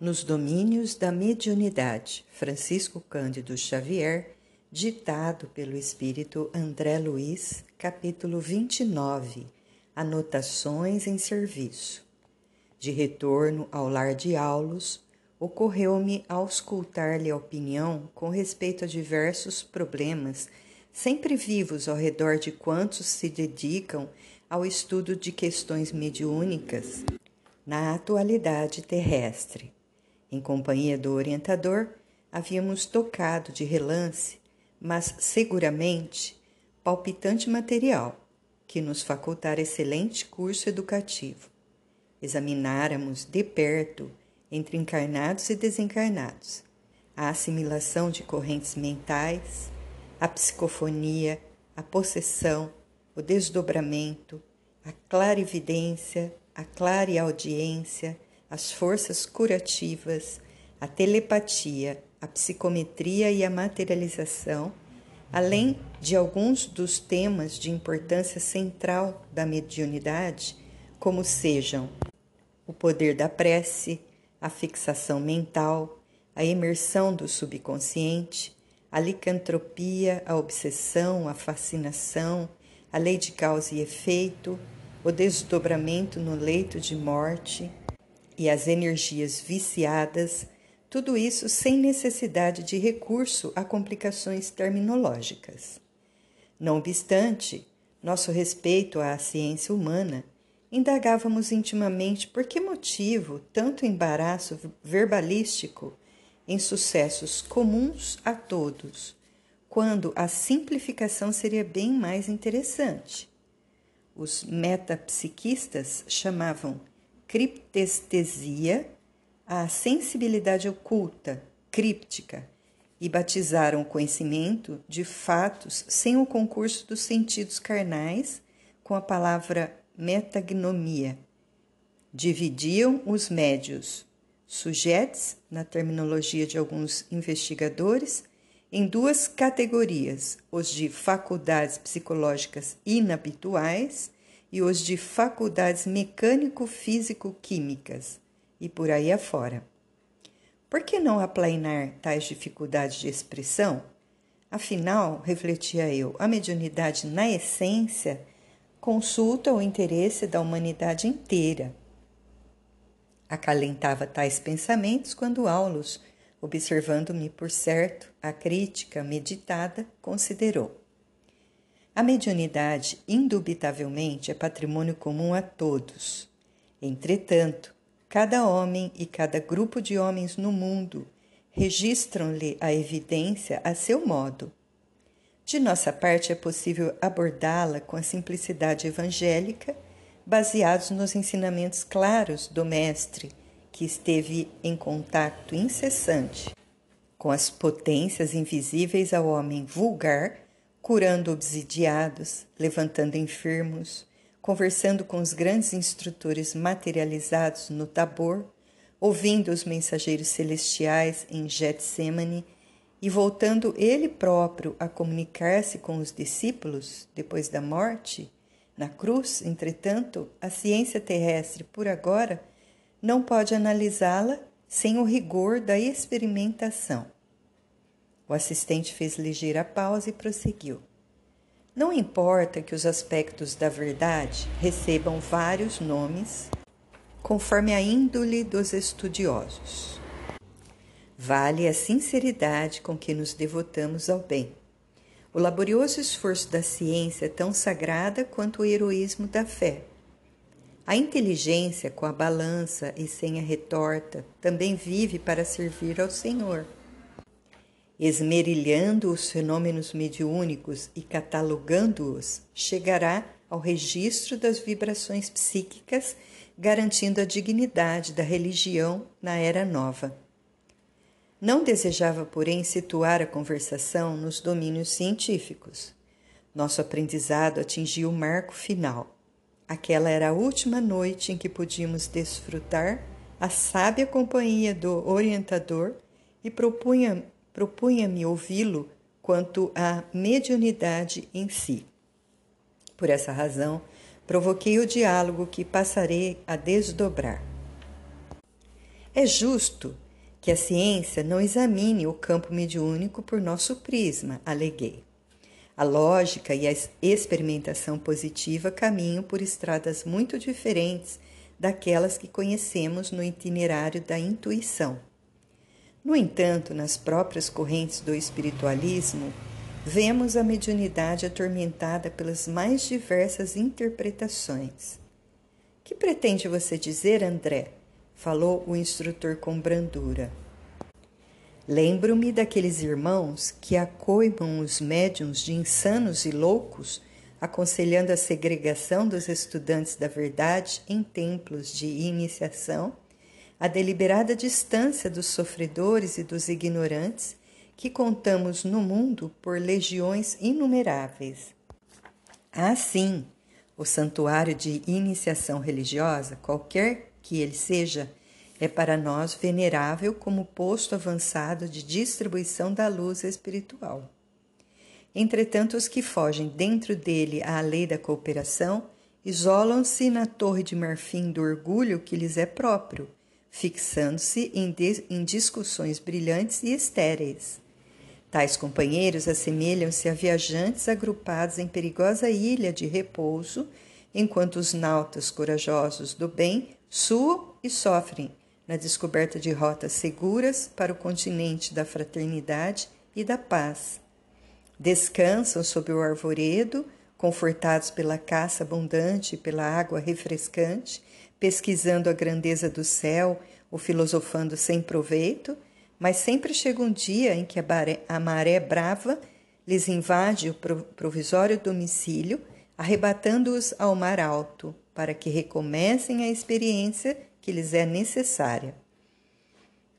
Nos Domínios da Mediunidade, Francisco Cândido Xavier, ditado pelo espírito André Luiz, capítulo 29 Anotações em Serviço. De retorno ao lar de Aulos, ocorreu-me auscultar-lhe a opinião com respeito a diversos problemas sempre vivos ao redor de quantos se dedicam ao estudo de questões mediúnicas na atualidade terrestre. Em companhia do orientador, havíamos tocado de relance, mas seguramente palpitante material que nos facultara excelente curso educativo. Examináramos de perto, entre encarnados e desencarnados, a assimilação de correntes mentais, a psicofonia, a possessão, o desdobramento, a clarividência, a clareaudiência, as forças curativas, a telepatia, a psicometria e a materialização, além de alguns dos temas de importância central da mediunidade, como sejam o poder da prece, a fixação mental, a imersão do subconsciente, a licantropia, a obsessão, a fascinação, a lei de causa e efeito, o desdobramento no leito de morte, e as energias viciadas, tudo isso sem necessidade de recurso a complicações terminológicas. Não obstante, nosso respeito à ciência humana, indagávamos intimamente por que motivo tanto embaraço verbalístico em sucessos comuns a todos, quando a simplificação seria bem mais interessante. Os metapsiquistas chamavam criptestesia, a sensibilidade oculta, críptica, e batizaram o conhecimento de fatos sem o concurso dos sentidos carnais com a palavra metagnomia. Dividiam os médios, sujeitos, na terminologia de alguns investigadores, em duas categorias: os de faculdades psicológicas inabituais e os de faculdades mecânico-físico-químicas e por aí afora. Por que não aplainar tais dificuldades de expressão? Afinal, refletia eu, a mediunidade, na essência, consulta o interesse da humanidade inteira. Acalentava tais pensamentos quando Aulus, observando-me por certo, a crítica meditada, considerou. A mediunidade, indubitavelmente, é patrimônio comum a todos. Entretanto, cada homem e cada grupo de homens no mundo registram-lhe a evidência a seu modo. De nossa parte, é possível abordá-la com a simplicidade evangélica, baseados nos ensinamentos claros do Mestre, que esteve em contato incessante com as potências invisíveis ao homem vulgar curando obsidiados, levantando enfermos, conversando com os grandes instrutores materializados no Tabor, ouvindo os mensageiros celestiais em Getsemane e voltando ele próprio a comunicar-se com os discípulos depois da morte, na cruz, entretanto, a ciência terrestre, por agora, não pode analisá-la sem o rigor da experimentação. O assistente fez ligeira pausa e prosseguiu. Não importa que os aspectos da verdade recebam vários nomes, conforme a índole dos estudiosos. Vale a sinceridade com que nos devotamos ao bem. O laborioso esforço da ciência é tão sagrada quanto o heroísmo da fé. A inteligência, com a balança e sem a retorta, também vive para servir ao Senhor esmerilhando os fenômenos mediúnicos e catalogando-os, chegará ao registro das vibrações psíquicas, garantindo a dignidade da religião na era nova. Não desejava, porém, situar a conversação nos domínios científicos. Nosso aprendizado atingiu o marco final. Aquela era a última noite em que podíamos desfrutar a sábia companhia do orientador e propunha propunha-me ouvi-lo quanto à mediunidade em si. Por essa razão, provoquei o diálogo que passarei a desdobrar. É justo que a ciência não examine o campo mediúnico por nosso prisma, aleguei. A lógica e a experimentação positiva caminham por estradas muito diferentes daquelas que conhecemos no itinerário da intuição. No entanto, nas próprias correntes do espiritualismo, vemos a mediunidade atormentada pelas mais diversas interpretações. Que pretende você dizer, André? falou o instrutor com brandura. Lembro-me daqueles irmãos que acoimam os médiums de insanos e loucos, aconselhando a segregação dos estudantes da verdade em templos de iniciação, a deliberada distância dos sofredores e dos ignorantes que contamos no mundo por legiões inumeráveis. Assim, o santuário de iniciação religiosa, qualquer que ele seja, é para nós venerável como posto avançado de distribuição da luz espiritual. Entretanto, os que fogem dentro dele à lei da cooperação isolam-se na torre de marfim do orgulho que lhes é próprio, fixando-se em, em discussões brilhantes e estéreis. Tais companheiros assemelham-se a viajantes agrupados em perigosa ilha de repouso, enquanto os nautas corajosos do bem suam e sofrem na descoberta de rotas seguras para o continente da fraternidade e da paz. Descansam sob o arvoredo, confortados pela caça abundante e pela água refrescante, pesquisando a grandeza do céu ou filosofando sem proveito, mas sempre chega um dia em que a maré, brava lhes invade o provisório domicílio, arrebatando-os ao mar alto, para que recomecem a experiência que lhes é necessária.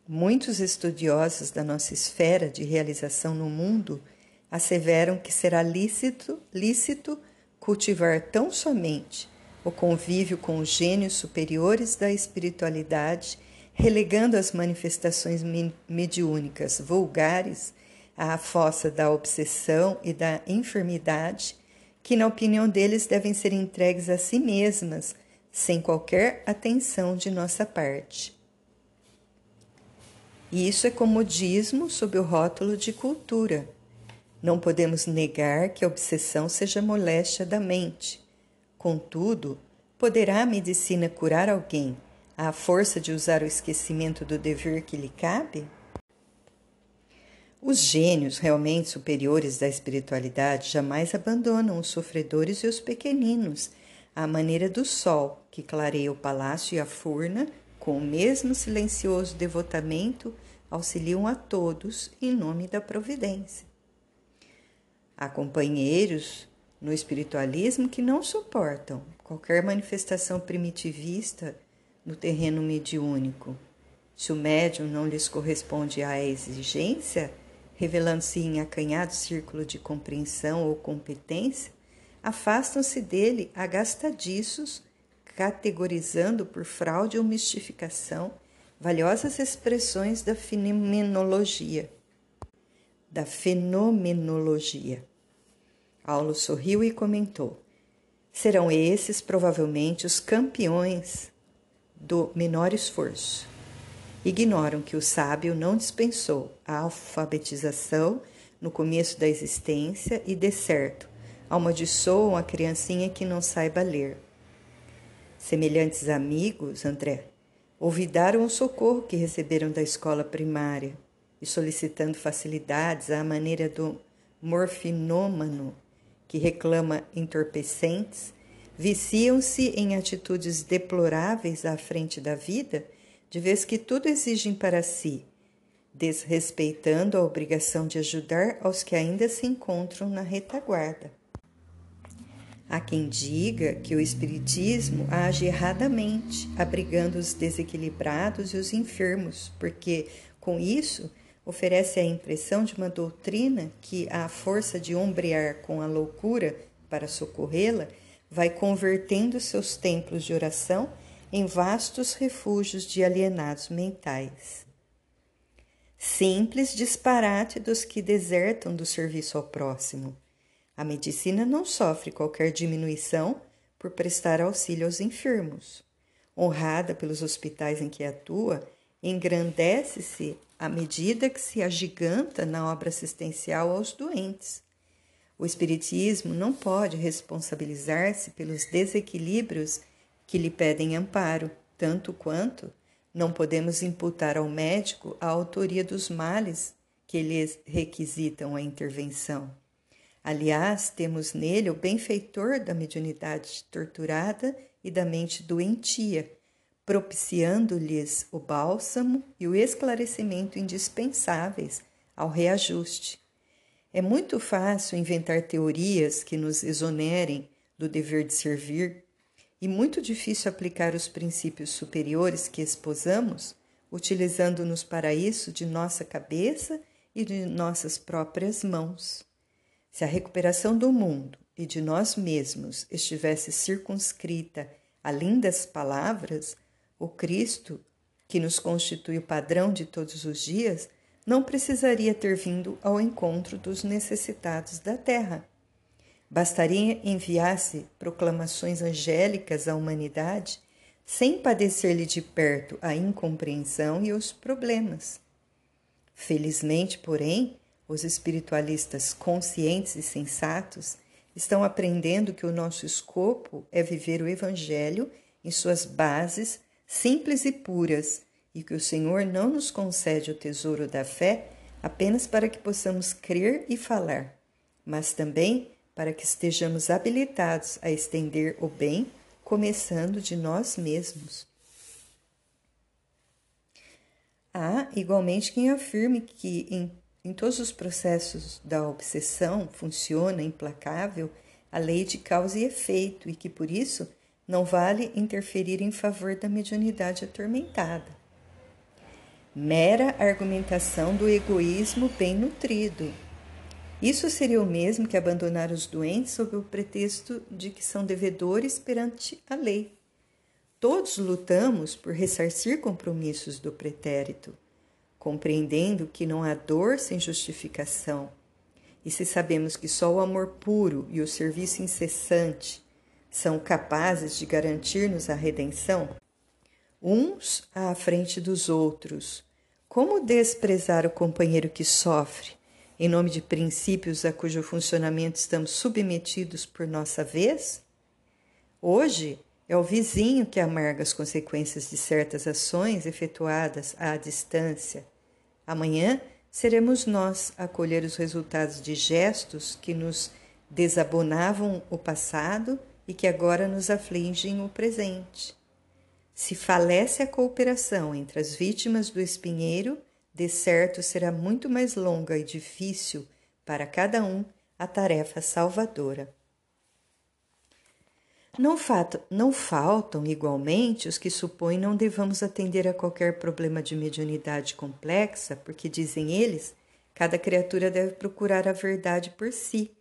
Muitos estudiosos da nossa esfera de realização no mundo asseveram que será lícito, lícito cultivar tão somente o convívio com os gênios superiores da espiritualidade relegando as manifestações mediúnicas vulgares à fossa da obsessão e da enfermidade, que, na opinião deles, devem ser entregues a si mesmas, sem qualquer atenção de nossa parte. E isso é comodismo sob o rótulo de cultura. Não podemos negar que a obsessão seja moléstia da mente. Contudo, poderá a medicina curar alguém à força de usar o esquecimento do dever que lhe cabe? Os gênios realmente superiores da espiritualidade jamais abandonam os sofredores e os pequeninos, à maneira do sol que clareia o palácio e a furna, com o mesmo silencioso devotamento, auxiliam a todos em nome da providência. Há companheiros no espiritualismo que não suportam qualquer manifestação primitivista no terreno mediúnico. Se o médium não lhes corresponde à exigência, revelando-se em acanhado círculo de compreensão ou competência, afastam-se dele agastadiços, categorizando por fraude ou mistificação valiosas expressões da fenomenologia. Da fenomenologia. Aulo sorriu e comentou: Serão esses provavelmente os campeões do menor esforço. Ignoram que o sábio não dispensou a alfabetização no começo da existência e, de certo, amaldiçoam a criancinha que não saiba ler. Semelhantes amigos, André, olvidaram o socorro que receberam da escola primária e, solicitando facilidades à maneira do morfinômano que reclama entorpecentes, viciam-se em atitudes deploráveis à frente da vida, de vez que tudo exigem para si, desrespeitando a obrigação de ajudar aos que ainda se encontram na retaguarda. Há quem diga que o Espiritismo age erradamente, abrigando os desequilibrados e os enfermos, porque, com isso, oferece a impressão de uma doutrina que, à força de ombrear com a loucura para socorrê-la, vai convertendo seus templos de oração em vastos refúgios de alienados mentais. Simples disparate dos que desertam do serviço ao próximo. A medicina não sofre qualquer diminuição por prestar auxílio aos enfermos. Honrada pelos hospitais em que atua, engrandece-se à medida que se agiganta na obra assistencial aos doentes. O Espiritismo não pode responsabilizar-se pelos desequilíbrios que lhe pedem amparo, tanto quanto não podemos imputar ao médico a autoria dos males que lhes requisitam a intervenção. Aliás, temos nele o benfeitor da mediunidade torturada e da mente doentia, propiciando-lhes o bálsamo e o esclarecimento indispensáveis ao reajuste. É muito fácil inventar teorias que nos exonerem do dever de servir e muito difícil aplicar os princípios superiores que esposamos, utilizando-nos para isso de nossa cabeça e de nossas próprias mãos. Se a recuperação do mundo e de nós mesmos estivesse circunscrita a lindas palavras, o Cristo, que nos constitui o padrão de todos os dias, não precisaria ter vindo ao encontro dos necessitados da terra. Bastaria enviar-se proclamações angélicas à humanidade, sem padecer-lhe de perto a incompreensão e os problemas. Felizmente, porém, os espiritualistas conscientes e sensatos estão aprendendo que o nosso escopo é viver o Evangelho em suas bases simples e puras e que o Senhor não nos concede o tesouro da fé apenas para que possamos crer e falar, mas também para que estejamos habilitados a estender o bem, começando de nós mesmos. Há igualmente quem afirme que em em todos os processos da obsessão funciona implacável a lei de causa e efeito e que por isso não vale interferir em favor da mediunidade atormentada. Mera argumentação do egoísmo bem nutrido. Isso seria o mesmo que abandonar os doentes sob o pretexto de que são devedores perante a lei. Todos lutamos por ressarcir compromissos do pretérito compreendendo que não há dor sem justificação. E se sabemos que só o amor puro e o serviço incessante são capazes de garantir-nos a redenção, uns à frente dos outros, como desprezar o companheiro que sofre, em nome de princípios a cujo funcionamento estamos submetidos por nossa vez? Hoje é o vizinho que amarga as consequências de certas ações efetuadas à distância Amanhã seremos nós a colher os resultados de gestos que nos desabonavam o passado e que agora nos afligem o presente. Se falece a cooperação entre as vítimas do espinheiro, de certo será muito mais longa e difícil para cada um a tarefa salvadora. Não, fato, não faltam, igualmente, os que supõem não devamos atender a qualquer problema de mediunidade complexa, porque, dizem eles, cada criatura deve procurar a verdade por si.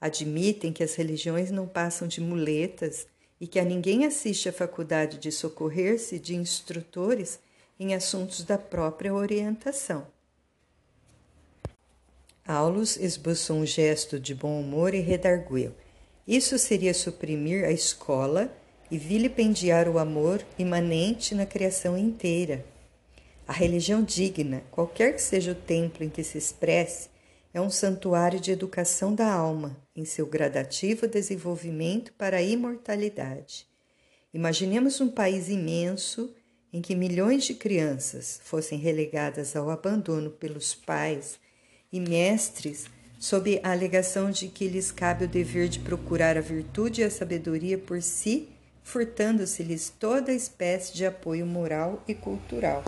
Admitem que as religiões não passam de muletas e que a ninguém assiste a faculdade de socorrer-se de instrutores em assuntos da própria orientação. Aulus esboçou um gesto de bom humor e redargueu. Isso seria suprimir a escola e vilipendiar o amor imanente na criação inteira. A religião digna, qualquer que seja o templo em que se expresse, é um santuário de educação da alma em seu gradativo desenvolvimento para a imortalidade. Imaginemos um país imenso em que milhões de crianças fossem relegadas ao abandono pelos pais e mestres sob a alegação de que lhes cabe o dever de procurar a virtude e a sabedoria por si, furtando-se-lhes toda espécie de apoio moral e cultural.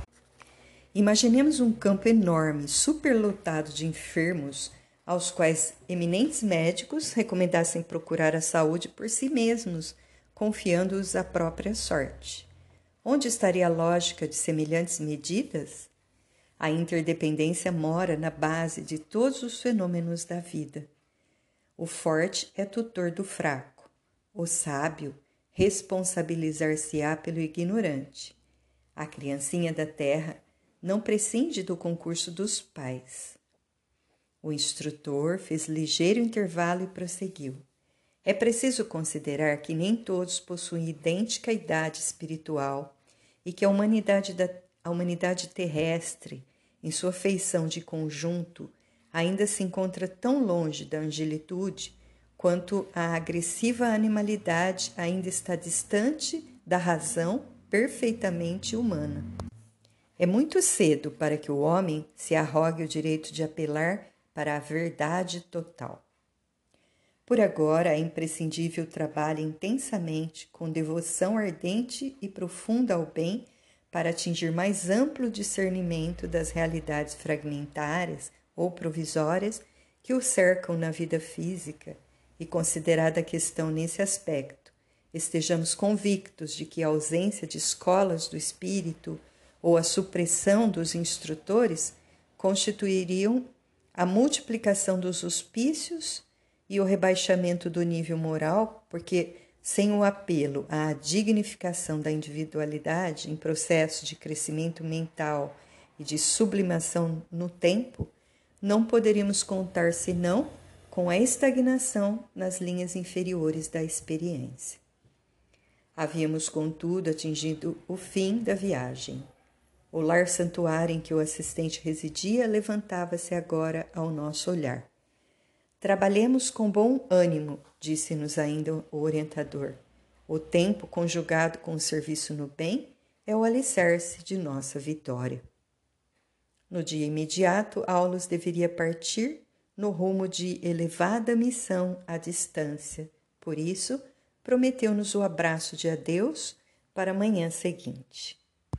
Imaginemos um campo enorme, superlotado de enfermos, aos quais eminentes médicos recomendassem procurar a saúde por si mesmos, confiando-os à própria sorte. Onde estaria a lógica de semelhantes medidas? A interdependência mora na base de todos os fenômenos da vida. O forte é tutor do fraco. O sábio responsabilizar-se-á pelo ignorante. A criancinha da terra não prescinde do concurso dos pais. O instrutor fez ligeiro intervalo e prosseguiu. É preciso considerar que nem todos possuem idêntica idade espiritual e que a humanidade da a humanidade terrestre, em sua feição de conjunto, ainda se encontra tão longe da angelitude quanto a agressiva animalidade ainda está distante da razão perfeitamente humana. É muito cedo para que o homem se arrogue o direito de apelar para a verdade total. Por agora, é imprescindível trabalhar intensamente, com devoção ardente e profunda ao bem, para atingir mais amplo discernimento das realidades fragmentárias ou provisórias que o cercam na vida física e considerada a questão nesse aspecto, estejamos convictos de que a ausência de escolas do espírito ou a supressão dos instrutores constituiriam a multiplicação dos hospícios e o rebaixamento do nível moral, porque sem o apelo à dignificação da individualidade em processo de crescimento mental e de sublimação no tempo, não poderíamos contar senão com a estagnação nas linhas inferiores da experiência. Havíamos, contudo, atingido o fim da viagem. O lar santuário em que o assistente residia levantava-se agora ao nosso olhar. Trabalhemos com bom ânimo, disse-nos ainda o orientador. O tempo conjugado com o serviço no bem é o alicerce de nossa vitória. No dia imediato, Aulus deveria partir no rumo de elevada missão à distância. Por isso, prometeu-nos o abraço de adeus para a manhã seguinte.